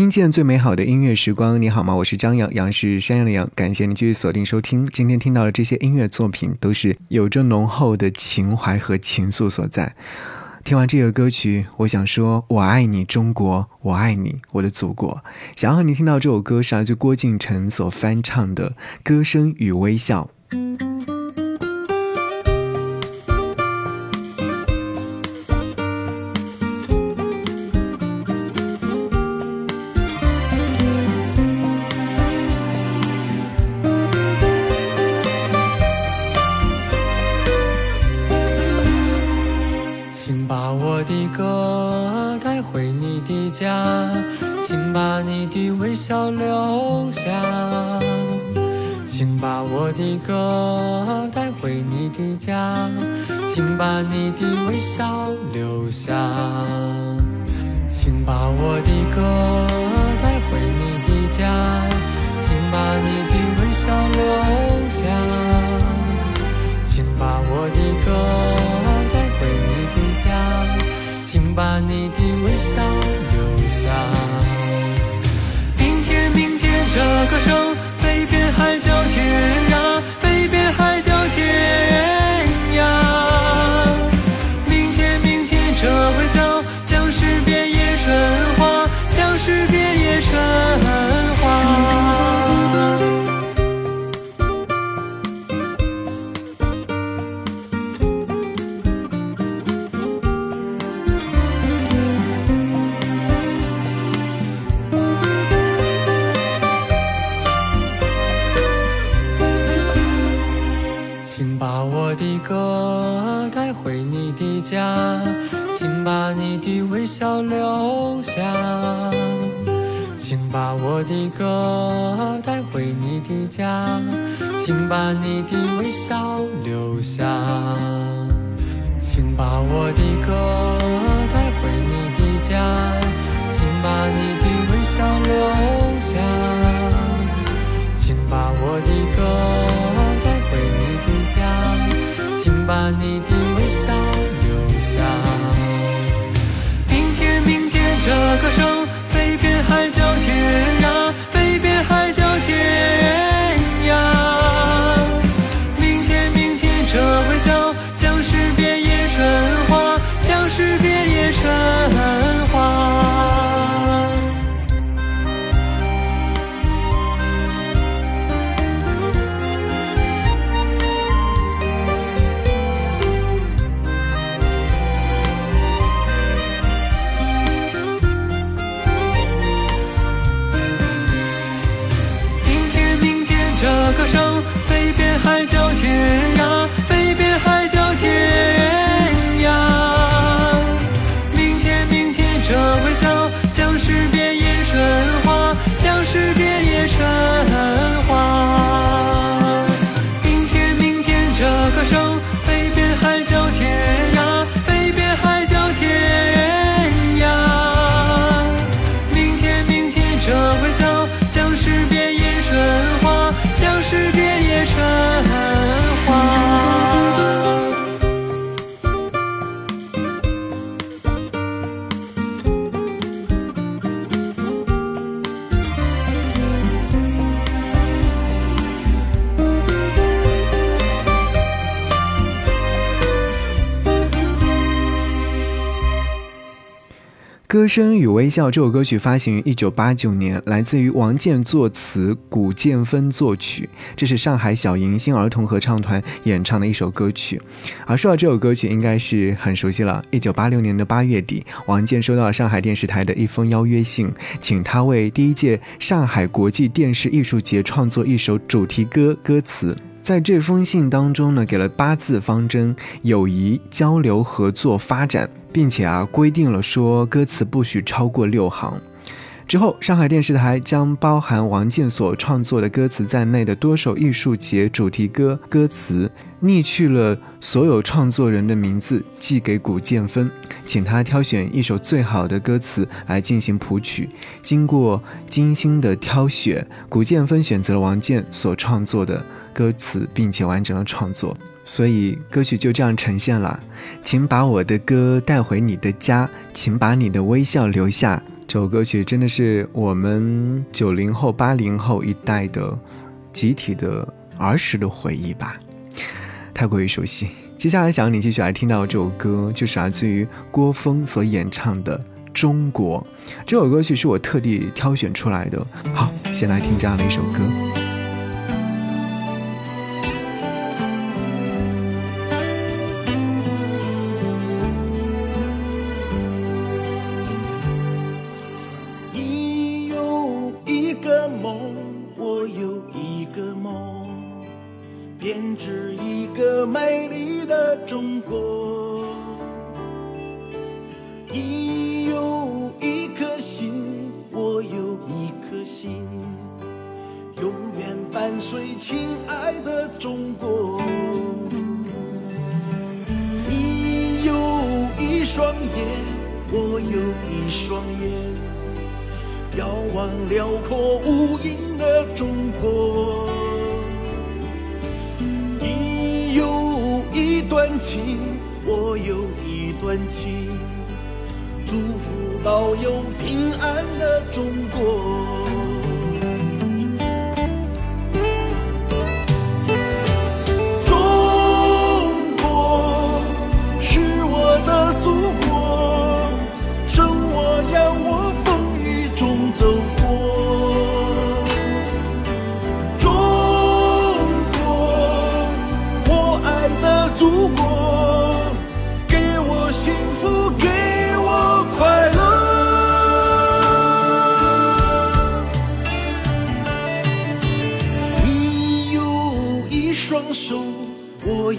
听见最美好的音乐时光，你好吗？我是张扬，杨是山羊的羊，感谢你继续锁定收听。今天听到的这些音乐作品，都是有着浓厚的情怀和情愫所在。听完这个歌曲，我想说：“我爱你，中国，我爱你，我的祖国。”想要和你听到这首歌，是来自郭敬明所翻唱的《歌声与微笑》。家，请把你的微笑留下，请把我的歌带回你的家，请把你的微笑留下，请把我的歌带回你的家，请把你的微笑留下。明天，明天，这歌声微笑留下，请把我的歌带回你的家，请把你的微笑留下。请把我的歌海角天，歌声与微笑这首歌曲发行于一九八九年，来自于王健作词，古建芬作曲。这是上海小迎新儿童合唱团演唱的一首歌曲。而说到这首歌曲，应该是很熟悉了。一九八六年的八月底，王健收到了上海电视台的一封邀约信，请他为第一届上海国际电视艺术节创作一首主题歌歌词。在这封信当中呢，给了八字方针：友谊、交流、合作、发展。并且啊，规定了说歌词不许超过六行。之后，上海电视台将包含王健所创作的歌词在内的多首艺术节主题歌歌词，匿去了所有创作人的名字，寄给古建芬，请他挑选一首最好的歌词来进行谱曲。经过精心的挑选，古建芬选择了王健所创作的歌词，并且完成了创作。所以歌曲就这样呈现了，请把我的歌带回你的家，请把你的微笑留下。这首歌曲真的是我们九零后、八零后一代的集体的儿时的回忆吧，太过于熟悉。接下来想要你继续来听到这首歌，就是来自于郭峰所演唱的《中国》。这首歌曲是我特地挑选出来的。好，先来听这样的一首歌。中国，你有一双眼我有一双眼，遥望辽阔无垠的中国。你有一段情，我有一段情，祝福保佑平安的中国。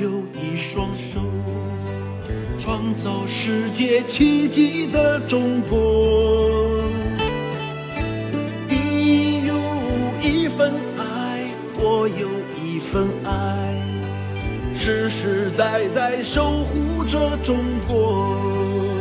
有一双手创造世界奇迹的中国，你有一份爱，我有一份爱，世世代代守护着中国。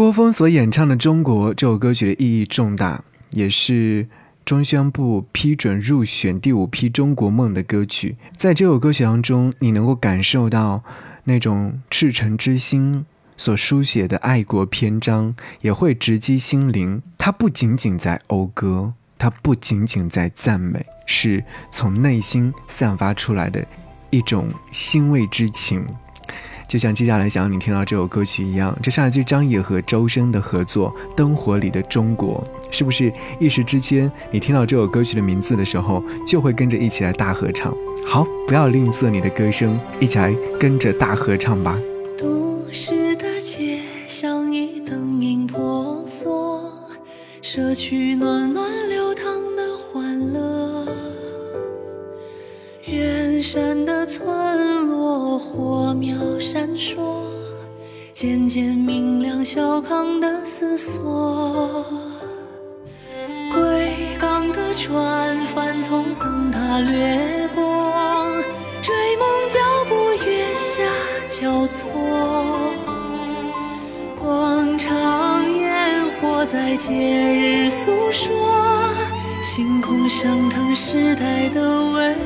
郭峰所演唱的《中国》这首歌曲的意义重大，也是中宣部批准入选第五批中国梦的歌曲。在这首歌曲当中，你能够感受到那种赤诚之心所书写的爱国篇章，也会直击心灵。它不仅仅在讴歌，它不仅仅在赞美，是从内心散发出来的一种欣慰之情。就像接下来想要你听到这首歌曲一样，这是来自张也和周深的合作《灯火里的中国》，是不是一时之间你听到这首歌曲的名字的时候，就会跟着一起来大合唱？好，不要吝啬你的歌声，一起来跟着大合唱吧。都市的街上已灯影婆娑，社区暖暖闪烁，渐渐明亮小康的思索。归港的船帆从灯塔掠过，追梦脚步月下交错。广场烟火在节日诉说，星空升腾时代的巍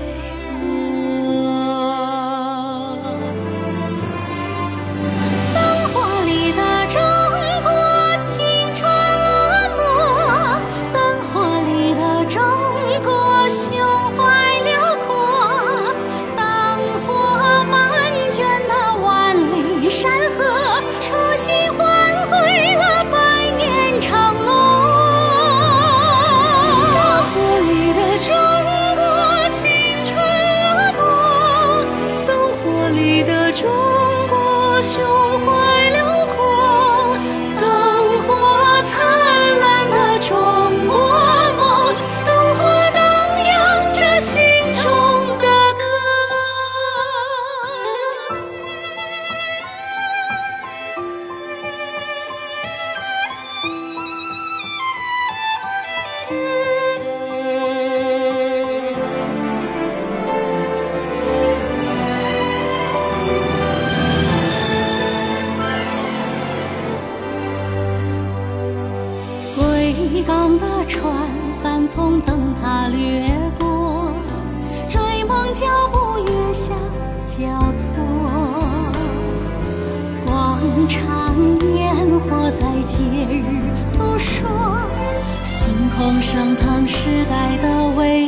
掠过，追梦脚步月下交错。广场烟火在节日诉说，星空升腾时代的巍